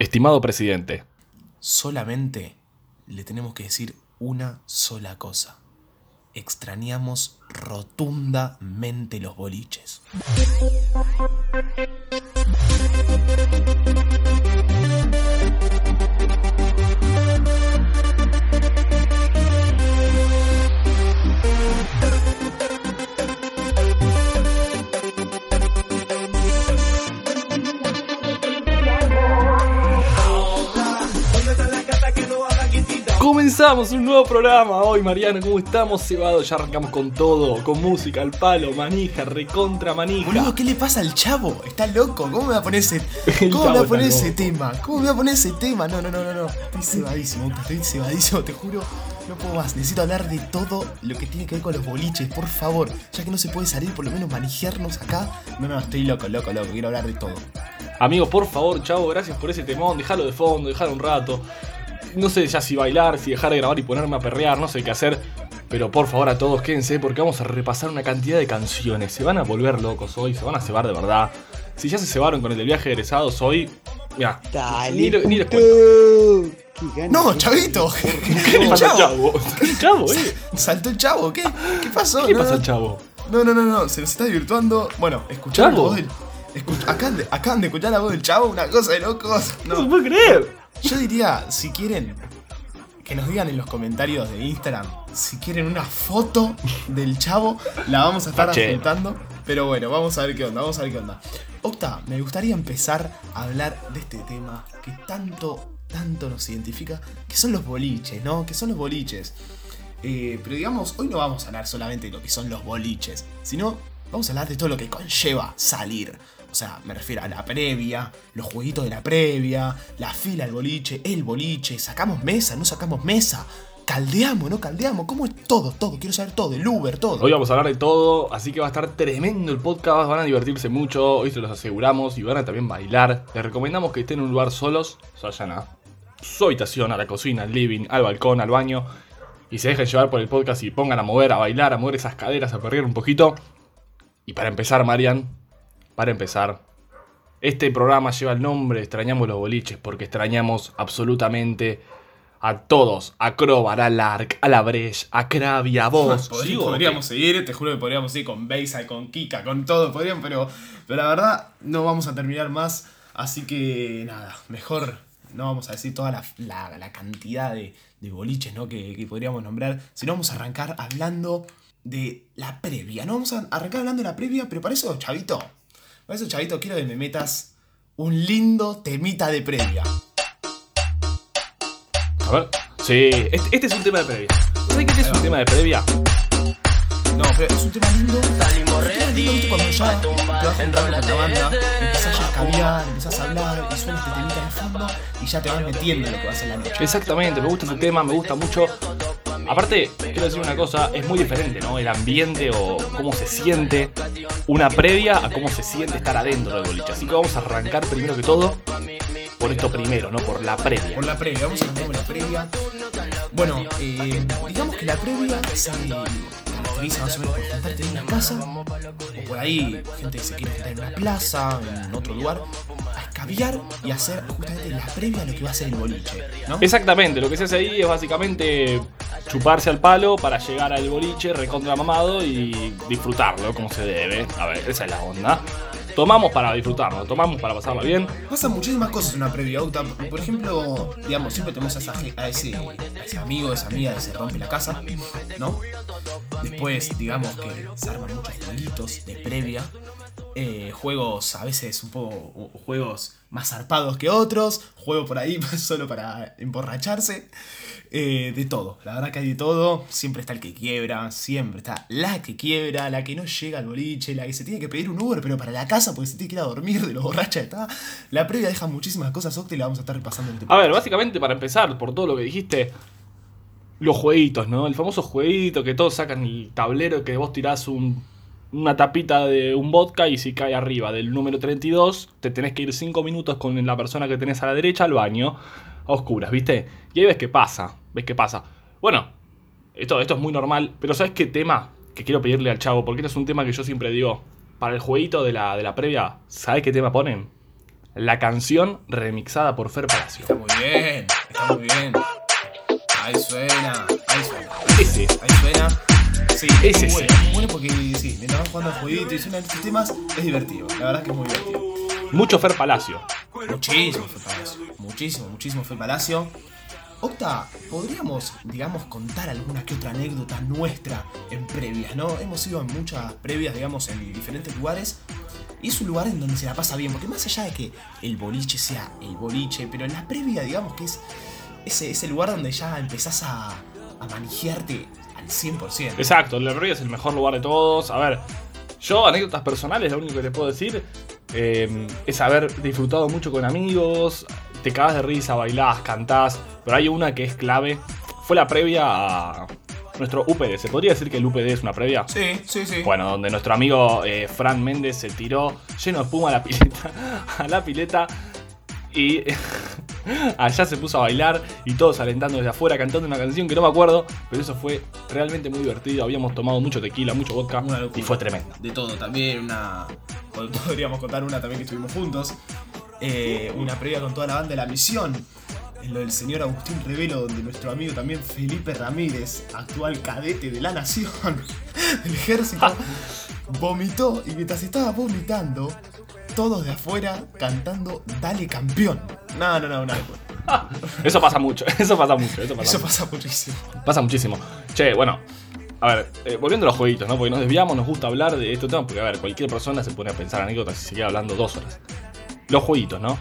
Estimado presidente. Solamente le tenemos que decir una sola cosa. Extrañamos rotundamente los boliches. Comenzamos un nuevo programa hoy, Mariano. ¿Cómo estamos? Cebado, ya arrancamos con todo, con música, al palo, manija, recontra manija. Boludo, ¿qué le pasa al chavo? Está loco. ¿Cómo me va a poner ese, ¿cómo me va a poner ese tema? ¿Cómo me va a poner ese tema? No, no, no, no, no. Estoy cebadísimo, estoy cebadísimo, te juro. No puedo más. Necesito hablar de todo lo que tiene que ver con los boliches, por favor. Ya que no se puede salir, por lo menos manejarnos acá. No, no, estoy loco, loco, loco. Quiero hablar de todo. Amigos, por favor, chavo, gracias por ese temón. Dejalo de fondo, dejalo un rato. No sé ya si bailar, si dejar de grabar y ponerme a perrear, no sé qué hacer. Pero por favor a todos quédense porque vamos a repasar una cantidad de canciones. Se van a volver locos hoy, se van a cebar de verdad. Si ya se cebaron con el del viaje de egresados hoy, mira, Dale, ni, lo- ni les cuento. No, chavito. ¿Qué al Chavo. chavo? ¿Qué chavo, eh? Saltó el chavo, ¿qué? ¿Qué pasó? ¿Qué No, pasa no. al chavo? No, no, no, no, se nos está divirtuando. Bueno, escuchar la Chavo. voz del. escu- acaban, de, acaban de escuchar la voz del chavo, una cosa de locos. No se No, puede creer. Yo diría, si quieren, que nos digan en los comentarios de Instagram si quieren una foto del chavo, la vamos a estar Pache. adjuntando. Pero bueno, vamos a ver qué onda, vamos a ver qué onda. Octa, me gustaría empezar a hablar de este tema que tanto, tanto nos identifica, que son los boliches, ¿no? Que son los boliches. Eh, pero digamos, hoy no vamos a hablar solamente de lo que son los boliches, sino vamos a hablar de todo lo que conlleva salir. O sea, me refiero a la previa, los jueguitos de la previa, la fila al boliche, el boliche, sacamos mesa, no sacamos mesa, caldeamos, no caldeamos, ¿cómo es todo, todo? Quiero saber todo, el Uber, todo. Hoy vamos a hablar de todo, así que va a estar tremendo el podcast, van a divertirse mucho, hoy se los aseguramos y van a también bailar. Les recomendamos que estén en un lugar solos, se vayan a su habitación, a la cocina, al living, al balcón, al baño y se dejen llevar por el podcast y pongan a mover, a bailar, a mover esas caderas, a perrear un poquito. Y para empezar, Marian, para empezar, este programa lleva el nombre Extrañamos los boliches porque extrañamos absolutamente a todos, a Crobar, a Lark, a La Breche, a Krabi, a vos. Podríamos seguir, te juro que podríamos seguir con Beisa, con Kika, con todo, podrían, pero, pero la verdad no vamos a terminar más, así que nada, mejor no vamos a decir toda la, la- la cantidad de, de boliches ¿no? que, que podríamos nombrar, sino vamos a arrancar hablando de la previa, ¿no? Vamos a arrancar hablando de la previa, pero para eso, chavito, para eso, chavito, quiero que me metas un lindo temita de previa. A ver. Sí, este, este es un tema de previa. ¿Sabes qué es un tema de previa? No, pero es un tema lindo. Salimos ready. Cuando ya te vas juntando con la banda, empezás a escabiar, empezás a hablar y suena este temita en el fondo y ya te vas metiendo en lo que va a ser la noche. Exactamente, me gusta ese tema, me gusta mucho. Aparte, quiero decir una cosa, es muy diferente, ¿no? El ambiente o cómo se siente una previa a cómo se siente estar adentro del boliche. Así que vamos a arrancar primero que todo por esto primero, ¿no? Por la previa. Por la previa, vamos a arrancar con la previa. Bueno, eh, digamos que la previa se caracteriza más o menos por juntarte en una casa o por ahí gente que se quiere juntar en una plaza, en otro lugar, a escabiar y hacer justamente la previa a lo que va a ser el boliche, ¿no? Exactamente, lo que se hace ahí es básicamente chuparse al palo para llegar al boliche recontra mamado y disfrutarlo como se debe. A ver, esa es la onda. Tomamos para disfrutarlo, tomamos para pasarlo bien. Pasan muchísimas cosas en una previa, Octa. Por ejemplo, digamos, siempre tenemos a, esa a ese, a ese amigo, esa amiga que se rompe la casa, ¿no? Después, digamos que se arman muchos jueguitos de previa. Eh, juegos a veces un poco juegos más zarpados que otros. Juego por ahí solo para emborracharse. eh, de todo, la verdad que hay de todo. Siempre está el que quiebra, siempre está la que quiebra, la que no llega al boliche, la que se tiene que pedir un Uber, pero para la casa porque se tiene que ir a dormir de lo borracha está. La previa deja muchísimas cosas, Octa, y la vamos a estar repasando en el A ver, básicamente para empezar, por todo lo que dijiste, los jueguitos, ¿no? El famoso jueguito que todos sacan el tablero que vos tirás un- una tapita de un vodka y si cae arriba del número 32, te tenés que ir 5 minutos con la persona que tenés a la derecha al baño, a oscuras, ¿viste? Y ahí ves qué pasa, ves qué pasa. Bueno, esto, esto es muy normal, pero ¿sabes qué tema que quiero pedirle al chavo? Porque este es un tema que yo siempre digo, para el jueguito de la, de la previa, ¿sabes qué tema ponen? la canción remixada por Fer Palacio. Está muy bien, está muy bien. Ahí suena, ahí suena. Ese. Ahí suena. Sí, es muy bueno, muy bueno porque sí, mientras vas jugando al jueguito y estos temas, es divertido. La verdad es que es muy divertido. Mucho Fer Palacio. Muchísimo fue Palacio. Muchísimo, muchísimo fue Palacio. Octa, podríamos, digamos, contar alguna que otra anécdota nuestra en previas, ¿no? Hemos ido a muchas previas, digamos, en diferentes lugares. Y es un lugar en donde se la pasa bien, porque más allá de que el boliche sea el boliche, pero en la previa, digamos que es ese, ese lugar donde ya empezás a, a manejearte 100%. Exacto, el Río es el mejor lugar de todos. A ver, yo, anécdotas personales, lo único que te puedo decir eh, es haber disfrutado mucho con amigos. Te cagas de risa, bailás, cantás. Pero hay una que es clave. Fue la previa a nuestro UPD. ¿Se podría decir que el UPD es una previa? Sí, sí, sí. Bueno, donde nuestro amigo eh, Fran Méndez se tiró lleno de espuma a la pileta. A la pileta. Y allá se puso a bailar y todos alentando desde afuera, cantando una canción que no me acuerdo, pero eso fue realmente muy divertido. Habíamos tomado mucho tequila, mucho vodka y fue tremendo. de todo. También una. Podríamos contar una también que estuvimos juntos. Eh, una previa con toda la banda de la misión. En lo del señor Agustín Revelo, donde nuestro amigo también Felipe Ramírez, actual cadete de la nación, del ejército, vomitó y mientras estaba vomitando, todos de afuera cantando Dale campeón. No, no, no, locura. Eso pasa mucho, eso pasa mucho, eso pasa, Eso mucho. pasa muchísimo. Pasa muchísimo. Che, bueno. A ver, eh, volviendo a los jueguitos, ¿no? Porque nos desviamos, nos gusta hablar de estos temas, porque a ver, cualquier persona se pone a pensar anécdotas y se queda hablando dos horas. Los jueguitos, ¿no? ¿A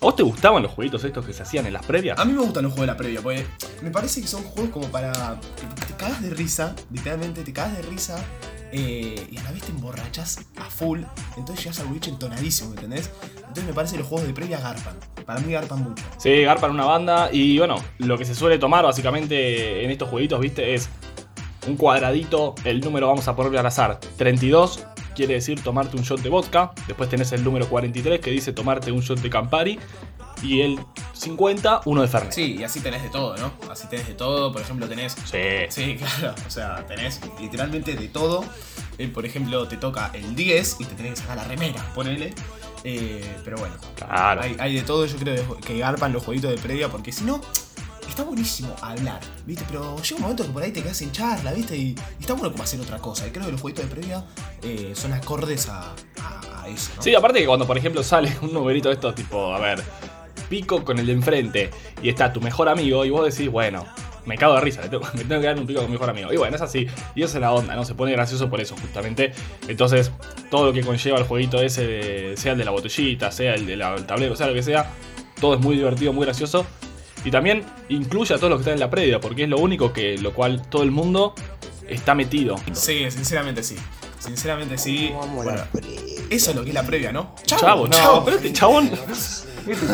vos te gustaban los jueguitos estos que se hacían en las previas? A mí me gustan los juegos de la previa, porque me parece que son juegos como para. Te cagas de risa, literalmente te cagas de risa, eh, y a la vez te emborrachas a full, entonces llegas al boliche entonadísimo, ¿entendés? Entonces me parece que los juegos de previa garpan. Para mí garpan mucho. Sí, garpan una banda y bueno, lo que se suele tomar básicamente en estos jueguitos, ¿viste? Es un cuadradito, el número vamos a ponerle al azar. 32 quiere decir tomarte un shot de vodka, después tenés el número 43 que dice tomarte un shot de Campari y el 50 uno de Fernet. Sí, y así tenés de todo, ¿no? Así tenés de todo, por ejemplo, tenés Sí. Sí, claro, o sea, tenés literalmente de todo. Eh, por ejemplo, te toca el 10 y te tenés que sacar la remera, ponele. Eh, pero bueno, Claro. hay, hay de todo, yo creo que garpan los jueguitos de previa, porque si no, está buenísimo hablar, ¿viste? Pero llega un momento que por ahí te quedas en charla, ¿viste? Y, y está bueno como hacer otra cosa. Y creo que los jueguitos de previa eh, son acordes a, a- a eso, ¿no? Sí, aparte que cuando por ejemplo sale un numerito de estos tipo, a ver, pico con el de enfrente y está tu mejor amigo y vos decís, bueno, me cago de risa, le tengo- me tengo que dar un pico con mi mejor amigo. Y bueno, es así, y esa es la onda, ¿no? Se pone gracioso por eso, justamente. Entonces, todo lo que conlleva el jueguito ese, de- sea el de la botellita, sea el del tablero, sea lo que sea, todo es muy divertido, muy gracioso. Y también incluye a todos los que están en la previa, porque es lo único que lo cual todo el mundo está metido. Sí, sinceramente sí. Sinceramente sí. Bueno, eso es lo que es la previa, ¿no? Chavo, chavo, este chabón.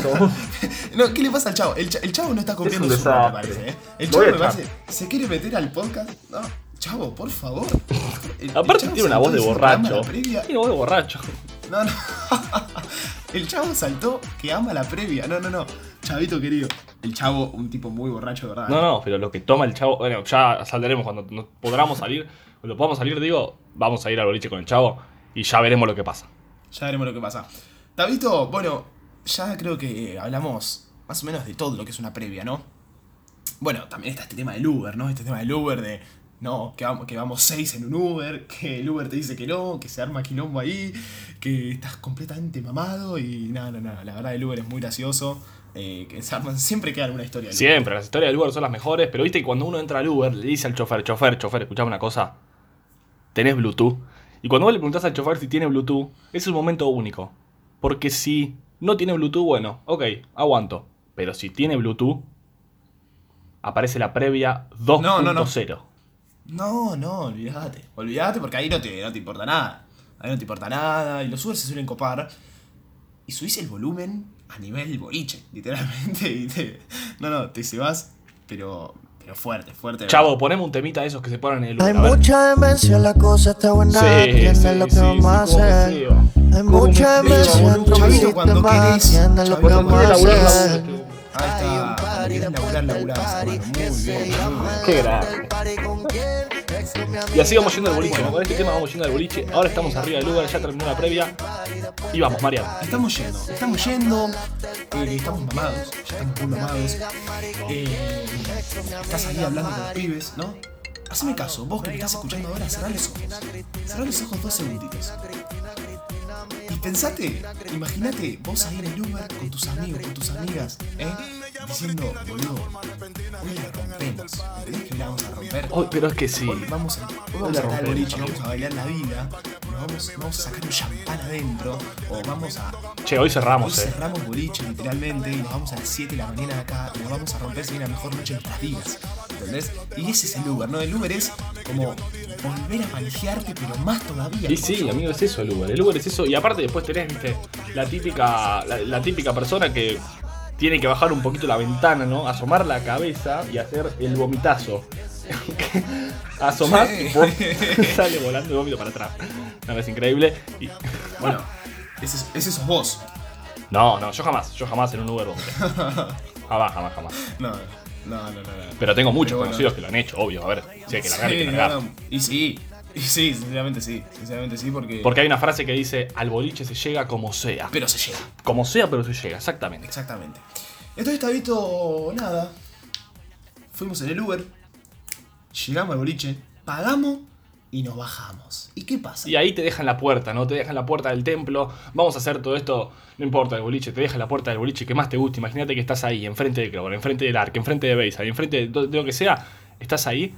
Chabón. No, ¿qué le pasa al chavo? El, cha- el chavo no está cumpliendo Es su rol, me parece, ¿eh? El chavo me parece. ¿Se quiere meter al podcast? No, chavo, por favor. El- Aparte tiene una voz de borracho. Tiene voz de borracho. No, no. El chavo saltó que ama la previa. No, no, no. Chavito querido. El chavo, un tipo muy borracho, ¿verdad? No, no, pero lo que toma el chavo. Bueno, ya saldremos cuando nos podamos salir. Cuando podamos salir, digo, vamos a ir al boliche con el chavo y ya veremos lo que pasa. Ya veremos lo que pasa. Davito, bueno, ya creo que hablamos más o menos de todo lo que es una previa, ¿no? Bueno, también está este tema del Uber, ¿no? Este tema del Uber de, no, que vamos, que vamos seis en un Uber, que el Uber te dice que no, que se arma quilombo ahí, que estás completamente mamado y nada, no, no, la verdad el Uber es muy gracioso, eh, que se arman, siempre queda alguna historia. del Uber. Siempre, las historias del Uber son las mejores, pero viste que cuando uno entra al Uber, le dice al chofer, chofer, chofer, escuchame una cosa, tenés Bluetooth. Y cuando vos le preguntás al chofer si tiene Bluetooth, es un momento único. Porque si no tiene Bluetooth, bueno, ok, aguanto. Pero si tiene Bluetooth, aparece la previa 2.0. No, no, no. No, no, olvídate. Olvídate porque ahí no te, no te importa nada. Ahí no te importa nada. Y los Uber se suelen copar. Y subís el volumen a nivel boliche, literalmente. Y te, no, no, te se vas, pero, pero fuerte, fuerte. Chavo, poneme un temita de esos que se ponen en el Uber. Hay mucha demencia, la cosa está buena. Sí, sí, lo que sí, vamos a hacer. Frío. Hay mucha me frío, demencia boludo. dentro Chavito, del cuando sistema. querés, Entiendes lo que vamos laburar, Ahí está, querés laburar, hermano. Muy bien, muy bien. Qué grande. Y así vamos yendo al boliche. Con este tema vamos yendo al boliche. Ahora estamos arriba del lugar, ya terminó la previa. Y vamos, Marian. Estamos yendo, estamos yendo, eh, estamos mamados, ya estamos muy mamados. Eh, estás ahí hablando con los pibes, ¿no? Haceme caso, vos que me estás escuchando ahora, cerrá los ojos. Cerrá los ojos dos segunditos. Pensate, imagínate vos ahí en el Uber con tus amigos, con tus amigas, ¿eh? Diciendo, boludo, hoy la rompemos. ¿Entendés que la vamos a romper? Oh, pero es que sí. Hoy vamos a, hoy vamos a boliche, vamos a bailar la vida, nos vamos, vamos a sacar un champán adentro, o vamos a. Che, hoy cerramos, hoy eh. cerramos boliche literalmente y nos vamos a las 7 de la mañana de acá y nos vamos a romper sin la mejor noche de nuestras vidas. ¿Entendés? Y ese es el Uber, ¿no? El Uber es como volver a manjearte, pero más todavía. Y sí, amigo, es eso el Uber. El Uber es eso. Y aparte después tenés, viste, la típica, la, la típica persona que tiene que bajar un poquito la ventana, ¿no? Asomar la cabeza y hacer el vomitazo. Asomar, Sí. ¡pum! sale volando el vómito para atrás. No, es increíble. Y- Bueno, ese, es- ese sos vos. no, no, yo jamás, yo jamás en un Uber vomité. Jamás, jamás, jamás. No, no, no, no. no. Pero tengo muchos Pero bueno. conocidos que lo han hecho, obvio. A ver, si hay que largar, hay que Sí, largar. no, no. Y sí, y sí, sinceramente sí, sinceramente sí, porque... Porque hay una frase que dice, al boliche se llega como sea. Pero se llega. Como sea, pero se llega, exactamente. Exactamente. Entonces, Tabito, nada. Fuimos en el Uber. Llegamos al boliche. Pagamos y nos bajamos. ¿Y qué pasa? Y ahí te dejan la puerta, ¿no? Te dejan la puerta del templo. Vamos a hacer todo esto, no importa el boliche, te dejan la puerta del boliche que más te guste. Imagínate que estás ahí, enfrente de Clover, enfrente del Ark, enfrente de Bayside, enfrente de, de lo que sea. Estás ahí,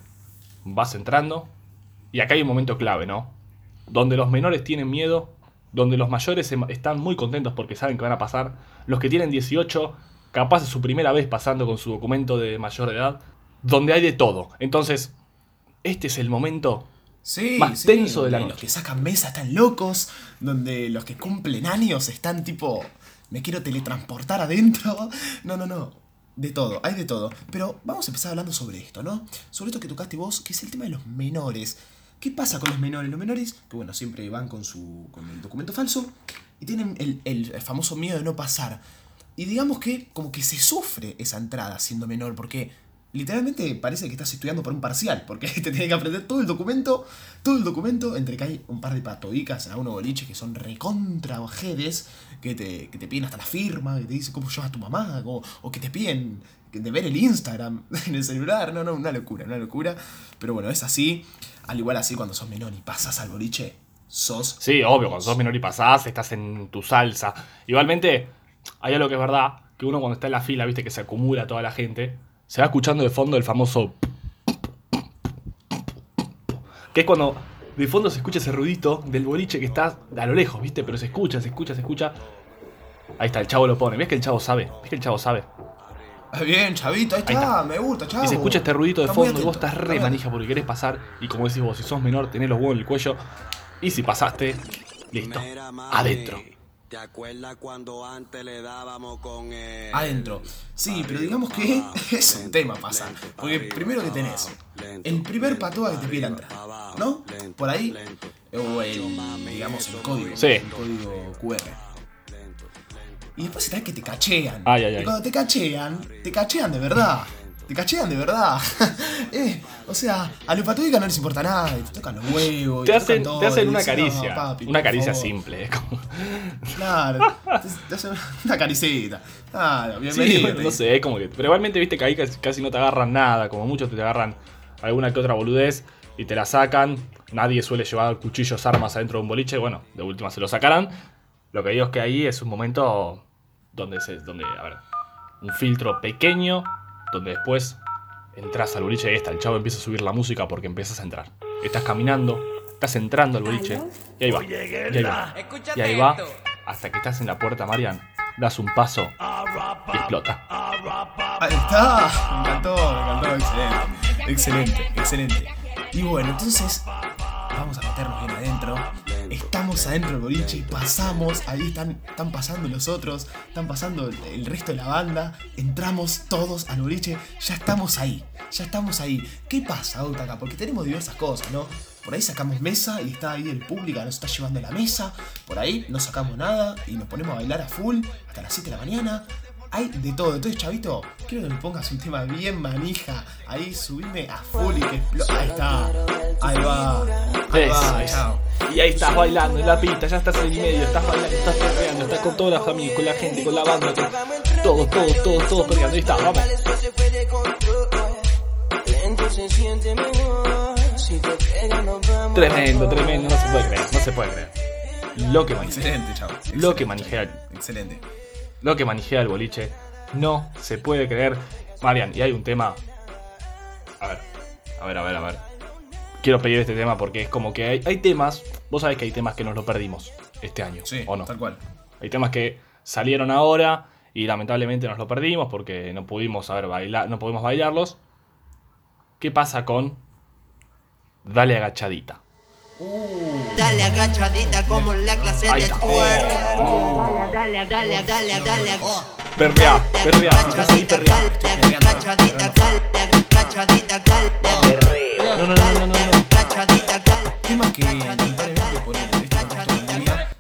vas entrando. Y acá hay un momento clave, ¿no? Donde los menores tienen miedo, donde los mayores em- están muy contentos porque saben que van a pasar. Los que tienen 18, capaz es su primera vez pasando con su documento de mayor edad. Donde hay de todo. Entonces, este es el momento Sí, más sí, tenso de la noche. Los que sacan mesa están locos. Donde los que cumplen años están tipo. Me quiero teletransportar adentro. No, no, no. De todo, hay de todo. Pero vamos a empezar hablando sobre esto, ¿no? Sobre esto que tocaste vos, que es el tema de los menores. ¿Qué pasa con los menores? Los menores, que bueno, siempre van con su. con el documento falso. Y tienen el, el famoso miedo de no pasar. Y digamos que como que se sufre esa entrada siendo menor, porque literalmente parece que estás estudiando por un parcial, porque te tiene que aprender todo el documento, todo el documento, entre que hay un par de patobicas en algunos boliches que son recontra ojedes, que te, que te piden hasta la firma, que te dicen cómo llamas tu mamá, o, o que te piden de ver el Instagram en el celular, no, no, una locura, una locura, pero bueno, es así, al igual así cuando sos menor y pasas al boliche, sos... Sí, obvio, cuando sos menor y pasás, estás en tu salsa. Igualmente, hay algo que es verdad, que uno cuando está en la fila, viste que se acumula toda la gente, se va escuchando de fondo el famoso... Que es cuando de fondo se escucha ese ruidito del boliche que está a lo lejos, viste, pero se escucha, se escucha, se escucha. Ahí está, el chavo lo pone. ¿Ves que el chavo sabe? ¿Ves que el chavo sabe? Ah, Bien, chavito, ahí está, está. me gusta, chavo. Y se escucha este ruidito de Está fondo y vos estás está re manija porque querés pasar. Y como decís vos, si sos menor, tenés los huevos en el cuello. Y si pasaste, listo. Adentro. ¿Te acuerdas cuando antes le dábamos con el... adentro. Sí, pero digamos que es un tema pasar. Porque primero que tenés el primer patoa que te pide la entrada, ¿no? Por ahí, o el, digamos, el código. Sí. El código QR. Y después está que te cachean. Ay, ay, ay. Y cuando te cachean, te cachean de verdad. Te cachean de verdad. Eh, o sea, a los patúicas no les importa nada. Te tocan los huevos. y Te tocan hacen, todo, te hacen una dicen, "No, caricia. papi, una caricia favor". simple. es como- Claro. Te, te hacen una caricita. Claro, bienvenido. no sé, es como que. Pero igualmente viste que ahí casi, casi no te agarran nada. Como muchos te agarran alguna que otra boludez y te la sacan. Nadie suele llevar cuchillos, armas adentro de un boliche. Bueno, de última se lo sacarán. Lo que digo es que ahí es un momento donde se. donde, a ver. Un filtro pequeño. Donde después entras al boliche y ahí está. El chavo empieza a subir la música porque empiezas a entrar. Estás caminando, estás entrando al boliche. Y ahí va. Y ahí va. Y ahí va. Hasta que estás en la puerta, Marian. Das un paso y explota. Ahí está, me encantó, me encantó, excelente, excelente, excelente. Y bueno, entonces vamos a meternos bien adentro. Estamos adentro del boliche, pasamos, ahí están, están pasando los otros, están pasando el, el resto de la banda, entramos todos al boliche, ya estamos ahí, ya estamos ahí. ¿Qué pasa, acá? Porque tenemos diversas cosas, ¿no? Por ahí sacamos mesa y está ahí el público, nos está llevando la mesa. Por ahí no sacamos nada y nos ponemos a bailar a full hasta las 7 de la mañana. Hay de todo. Entonces, chavito, quiero que me pongas un tema bien manija. Ahí subime a full y que explo- Ahí está. Ahí va. Ahí va, chao. Y ahí estás bailando en la pista, ya estás en el medio, estás bailando, estás perreando, estás con toda la familia, con la gente, con la banda, con todos, todos, todos, todos perreando. Ahí está, vamos. Tremendo, tremendo, no se puede creer, no se puede creer. Lo que manijea, Excelente, chavo. lo que manijea, Excelente. Lo que manijea el boliche, no se puede creer. Marian, y hay un tema. A ver, a ver, a ver, a ver. Quiero pedir este tema porque es como que hay, hay temas. Vos sabés que hay temas que nos lo perdimos este año, Sí, ¿o no? tal cual. Hay temas que salieron ahora y lamentablemente nos lo perdimos porque no pudimos saber bailar, no pudimos bailarlos. ¿Qué pasa con Dale agachadita? Dale agachadita como en la clase de twerk. Oh, Dale, dale, dale, dale. perrea, perrea, Agachadita, dale, agachadita, dale, agachadita, dale, No, no, no, no, no,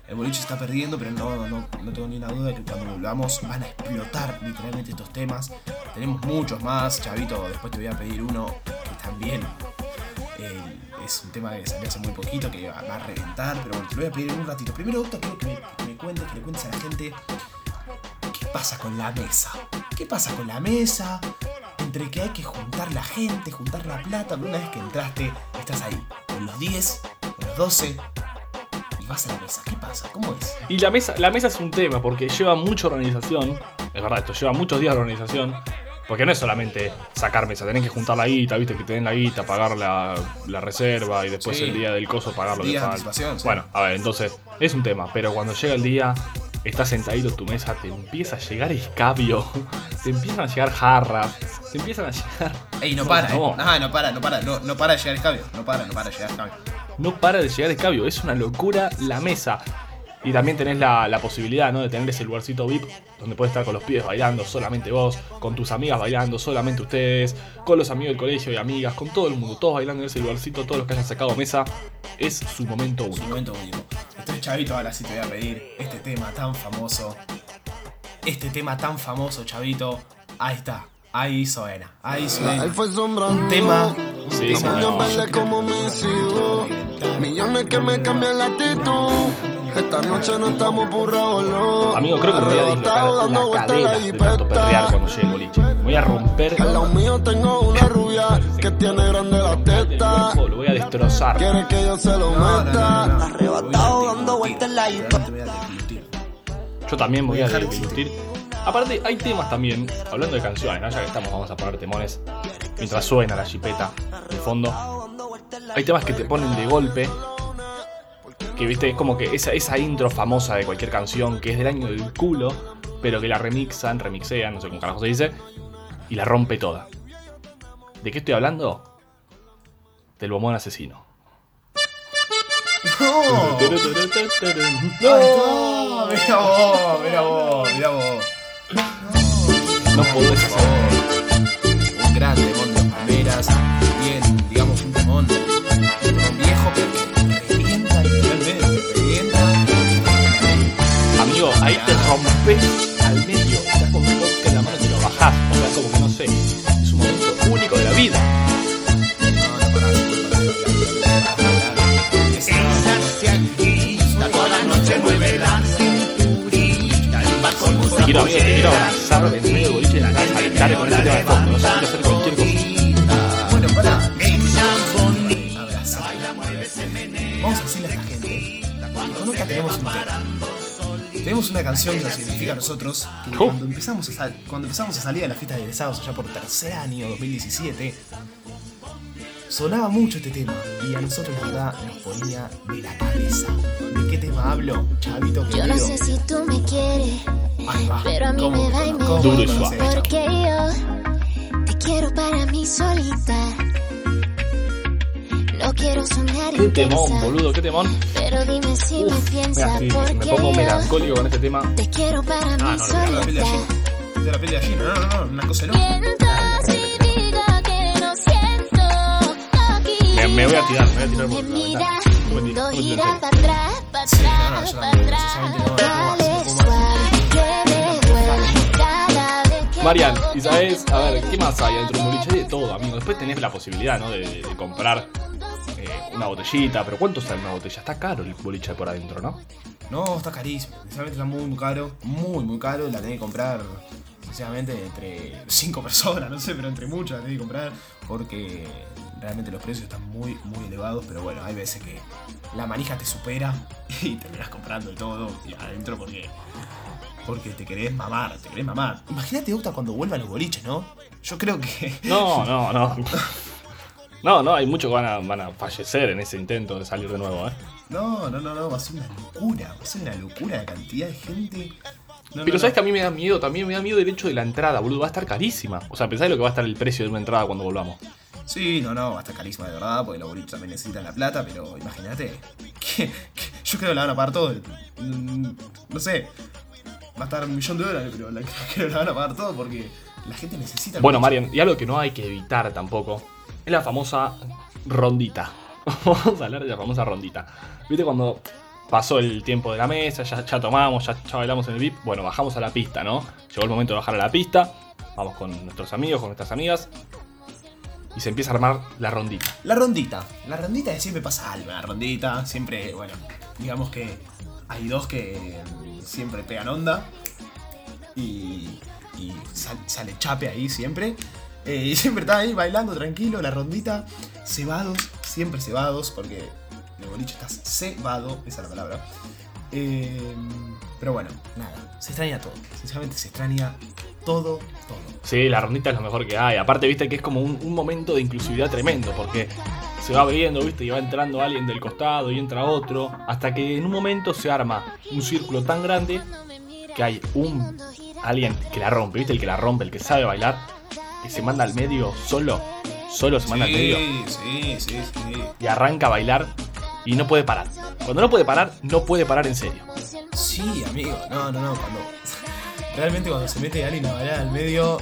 el boliche está perdiendo, pero no, no, no tengo ni una duda de que cuando volvamos van a explotar literalmente estos temas. Tenemos muchos más, Chavito, después te voy a pedir uno que también eh, es un tema que salió hace muy poquito, que va a reventar, pero bueno, te lo voy a pedir en un ratito. Primero, Octa, quiero que me, cuentes, que le cuentes a la gente qué pasa con la mesa. ¿Qué pasa con la mesa? Entre que hay que juntar la gente, juntar la plata, una vez que entraste, estás ahí, con los 10, con los 12, y vas a la mesa. ¿Qué pasa? ¿Cómo es? Y la mesa, la mesa es un tema porque lleva mucha organización. Es verdad, esto lleva muchos días de organización. Porque no es solamente sacar mesa, tenés que juntar la guita, viste, que te den la guita, pagar la, la reserva y después Sí. el día del coso pagar lo que falta. sí. Bueno, a ver, entonces, es un tema, pero cuando llega el día, estás sentadito en tu mesa, te empieza a llegar escabio, te empiezan a llegar jarras, te empiezan a llegar. Ey, no para, No. eh. No, no para, no para, no, no para de llegar escabio. No para, no para de llegar escabio. no para de llegar escabio, es una locura la mesa. Y también tenés la, la posibilidad ¿no? de tener ese lugarcito VIP donde puedes estar con los pibes bailando, solamente vos, con tus amigas bailando, solamente ustedes, con los amigos del colegio y amigas, con todo el mundo, todos bailando en ese lugarcito, todos los que hayan sacado mesa. Es su momento Es un único. momento único. Entonces, Chavito, ahora sí te voy a pedir este tema tan famoso. Este tema tan famoso, Chavito. Ahí está. Ahí suena. Ahí suena. Él fue sombrando. Un tema. Un Sí, tema. señor. Yo yo bailé creo como que mis va a hijos. reventar. Millones que me cambian la actitud. Esta noche no estamos burrados, no. Amigo, creo que me voy a dislocar la cadera de tanto perrear cuando llegue el boliche. Me voy a romper Al lado mío tengo una rubia que tiene grande la cuerpo, lo voy a destrozar. Quiere que yo se lo meta. Arrebatado dando vueltas en la. Yo también voy a discutir. Aparte, hay temas también, hablando de canciones, ¿no? ya que estamos, vamos a poner temones mientras suena la chipeta de fondo. Hay temas que te ponen de golpe. Que viste, es como que esa, esa intro famosa de cualquier canción que es del año del culo, pero que la remixan, remixean, no sé cómo carajo se dice, y la rompe toda. ¿De qué estoy hablando? Del bombón asesino. No. No. Mira vos, mira vos, mira vos. No podés hacer. Un gran temón de palmeras. Bien, digamos, un temón. Rompes al medio. Estás con un vodka en la mano te lo bajás. O sea, como que no sé. Es un momento único de la vida. Una canción que nos significa a nosotros. Que Oh. cuando, empezamos a sal- cuando empezamos a salir a la fiesta de egresados allá por tercer año, 2017, sonaba mucho este tema. Y a nosotros, la verdad, nos ponía de la cabeza. ¿De qué tema hablo, chavito Yo no querido? sé si tú me quieres, va. pero a mí ¿Cómo me va y me. Porque yo te quiero para mí solita. No quiero sonar Qué temón, boludo, qué temón. pero dime si me piensas mira, me pongo melancólico con este tema. te quiero para Ah, mí no, de la piel de la piel de gallina. No, no, no, una cosa loca. Miento si diga que no siento aquí. Me, me voy a tirar, me voy a tirar por Me la ventana. No no no para atrás, para no, no, atrás, para atrás. no, no no Marian, y sabes, a ver, ¿qué más hay dentro de un boliche? Hay de todo, amigo. Después tenés la posibilidad, ¿no? De, de comprar eh, una botellita, pero ¿cuánto sale una botella? Está caro el boliche por adentro, ¿no? No, está carísimo. Sinceramente está muy, muy caro. Muy, muy caro. La tenés que comprar, sinceramente, entre 5 personas, no sé, pero entre muchas la tenés que comprar. Porque realmente los precios están muy, muy elevados. Pero bueno, hay veces que la manija te supera y terminas comprando de todo y adentro porque. Porque te querés mamar, te querés mamar. Imagínate, Octa, cuando vuelvan los boliches, ¿no? Yo creo que. No, no, no. No, no, hay muchos que van a, van a fallecer en ese intento de salir de nuevo, ¿eh? No, no, no, no, va a ser una locura. Va a ser una locura la cantidad de gente. No, Pero no, sabes no. que a mí me da miedo, también me da miedo el hecho de la entrada, boludo. Va a estar carísima. O sea, pensá lo que va a estar el precio de una entrada cuando volvamos. Sí, no, no, va a estar carísima de verdad, porque los boliches también necesitan la plata, pero imagínate. que- que- yo creo que la van a pagar todo. Mm, No sé. Va a estar un millón de dólares, pero la, creo que la van a pagar todo porque la gente necesita. Bueno. Marian, y algo que no hay que evitar tampoco es la famosa rondita. Vamos a hablar de la famosa rondita. ¿Viste cuando pasó el tiempo de la mesa, ya, ya tomamos, ya, ya bailamos en el VIP? Bueno, bajamos a la pista, ¿no? Llegó el momento de bajar a la pista. Vamos con nuestros amigos, con nuestras amigas. Y se empieza a armar la rondita. La rondita. La rondita siempre pasa algo. La rondita siempre, bueno, digamos que hay dos que mm, siempre pegan onda. Y, y sal- sale chape ahí siempre. Eh, y siempre están ahí bailando tranquilo, la rondita. Cebados, siempre cebados, porque el boliche estás cebado, esa es la palabra. Eh, pero bueno, nada, se extraña todo. Sinceramente se extraña todo, todo. Sí, la rondita es lo mejor que hay. Aparte, viste que es como un, un momento de inclusividad tremendo, porque se va abriendo, viste, y va entrando alguien del costado y entra otro, hasta que en un momento se arma un círculo tan grande que hay un alguien que la rompe, viste, el que la rompe, el que sabe bailar, que se manda al medio solo, solo se manda al medio sí, sí, sí. y arranca a bailar y no puede parar. Cuando no puede parar, no puede parar en serio. Sí, amigo, no, no, no, cuando. Realmente cuando se mete alguien a bailar al medio.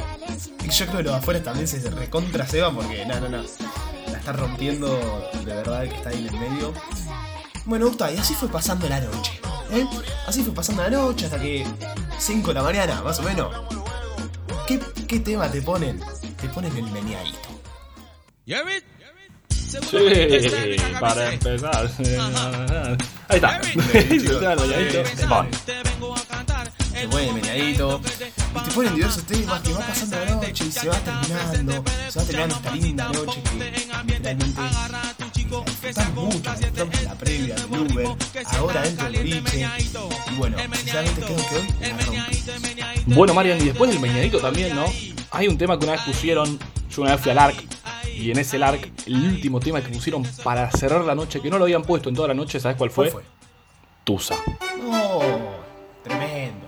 Yo creo que los afuera también se recontra ceban porque no, no, no. La está rompiendo de verdad el que está ahí en el medio. Bueno, Octa, y así fue pasando la noche. ¿eh? Así fue pasando la noche hasta que 5 de la mañana, más o menos. ¿Qué, qué tema te ponen? Te ponen el meneadito. Sí, para empezar. Ahí está. Se te el ponen el meneadito, y te ponen diversos temas que va pasando la noche y se va terminando, se va terminando esta linda noche que literalmente la disfrutamos mucho, disfrutamos en la previa, del Uber, ahora dentro del boliche, y bueno, sinceramente creo que hoy. Bueno, Marian, y después del meñadito también, ¿no? Hay un tema que una vez pusieron, yo una vez fui al ARC, y en ese ARC, el último tema que pusieron para cerrar la noche, que no lo habían puesto en toda la noche, ¿sabes cuál fue? ¿Cuál fue? Tusa. No, tremendo.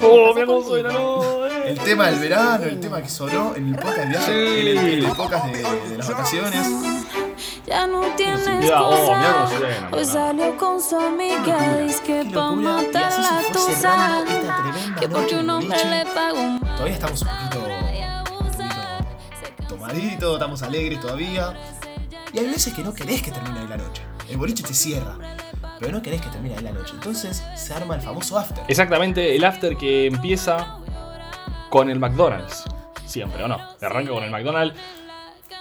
El- ¡Oh, mira cómo suena, no! eh. El tema del verano, el tema que sonó en el podcast de viaje, en el, en el podcast de, de las vacaciones. Ya no tiene Mira, oh, mira cómo excusa. suena, Hoy no. salió con su amiga, dice que pa' locura, y matar así la tusa. Que porque un hombre le pagó un Todavía estamos un poquito, un poquito tomaditos, estamos alegres todavía. Y hay veces que no querés que termine ahí la noche. El boliche te cierra, pero no querés que termine ahí la noche. Entonces se arma el famoso after. Exactamente, el after que empieza con el McDonald's. Siempre, ¿o no? Arranca con el McDonald's.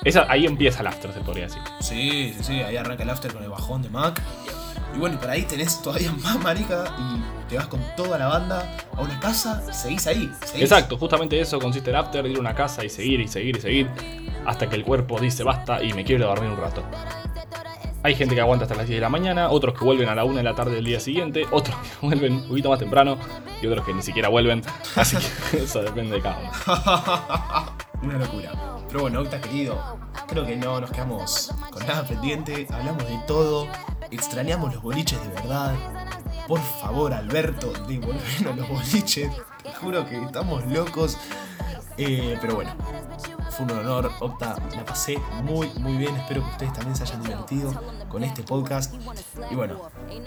Esa, ahí empieza el after, se podría decir. Sí, sí, sí, ahí arranca el after con el bajón de Mac. Y bueno, y por ahí tenés todavía más marica y te vas con toda la banda a una casa y seguís ahí. seguís. Exacto, justamente eso consiste el after, ir a una casa y seguir y seguir y seguir hasta que el cuerpo dice basta y me quiero dormir un rato. Hay gente que aguanta hasta las 10 de la mañana, otros que vuelven a la 1 de la tarde del día siguiente, otros que vuelven un poquito más temprano y otros que ni siquiera vuelven. Así que eso depende de cada uno. Una locura. Pero bueno, Octa querido, creo que no nos quedamos con nada pendiente. Hablamos de todo. Extrañamos los boliches de verdad. Por favor, Alberto, devolvernos los boliches. Te juro que estamos locos. Eh, pero bueno, fue un honor, Octa. La pasé muy, muy bien. Espero que ustedes también se hayan divertido con este podcast. Y bueno,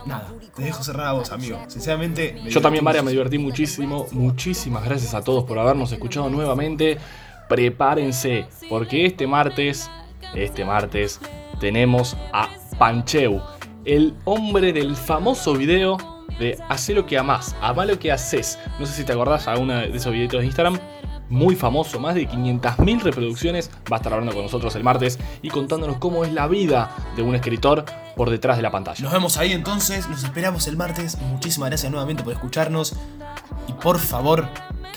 nada, te dejo cerrar a vos, amigo. Sinceramente, me Yo también, María, me divertí muchísimo. Muchísimas gracias a todos por habernos escuchado nuevamente. Prepárense, porque este martes, este martes, tenemos a Pancheu, el hombre del famoso video de Hacé lo que amás, amá lo que haces. No sé si te acordás alguna de esos videitos de Instagram, muy famoso, más de 500.000 reproducciones, va a estar hablando con nosotros el martes y contándonos cómo es la vida de un escritor por detrás de la pantalla. Nos vemos ahí entonces, nos esperamos el martes. Muchísimas gracias nuevamente por escucharnos. Y por favor,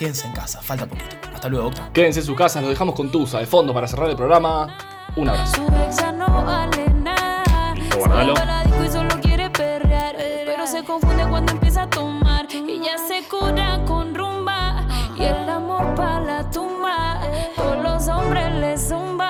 quédense en casa, falta poquito. Hasta luego, Octa. Quédense en sus casas, los dejamos con Tusa de fondo para cerrar el programa. Un abrazo. Pero se confunde cuando empieza a tomar. Y ya se cura con rumba. Y el amor para la tumba. Todos los hombres le zumba.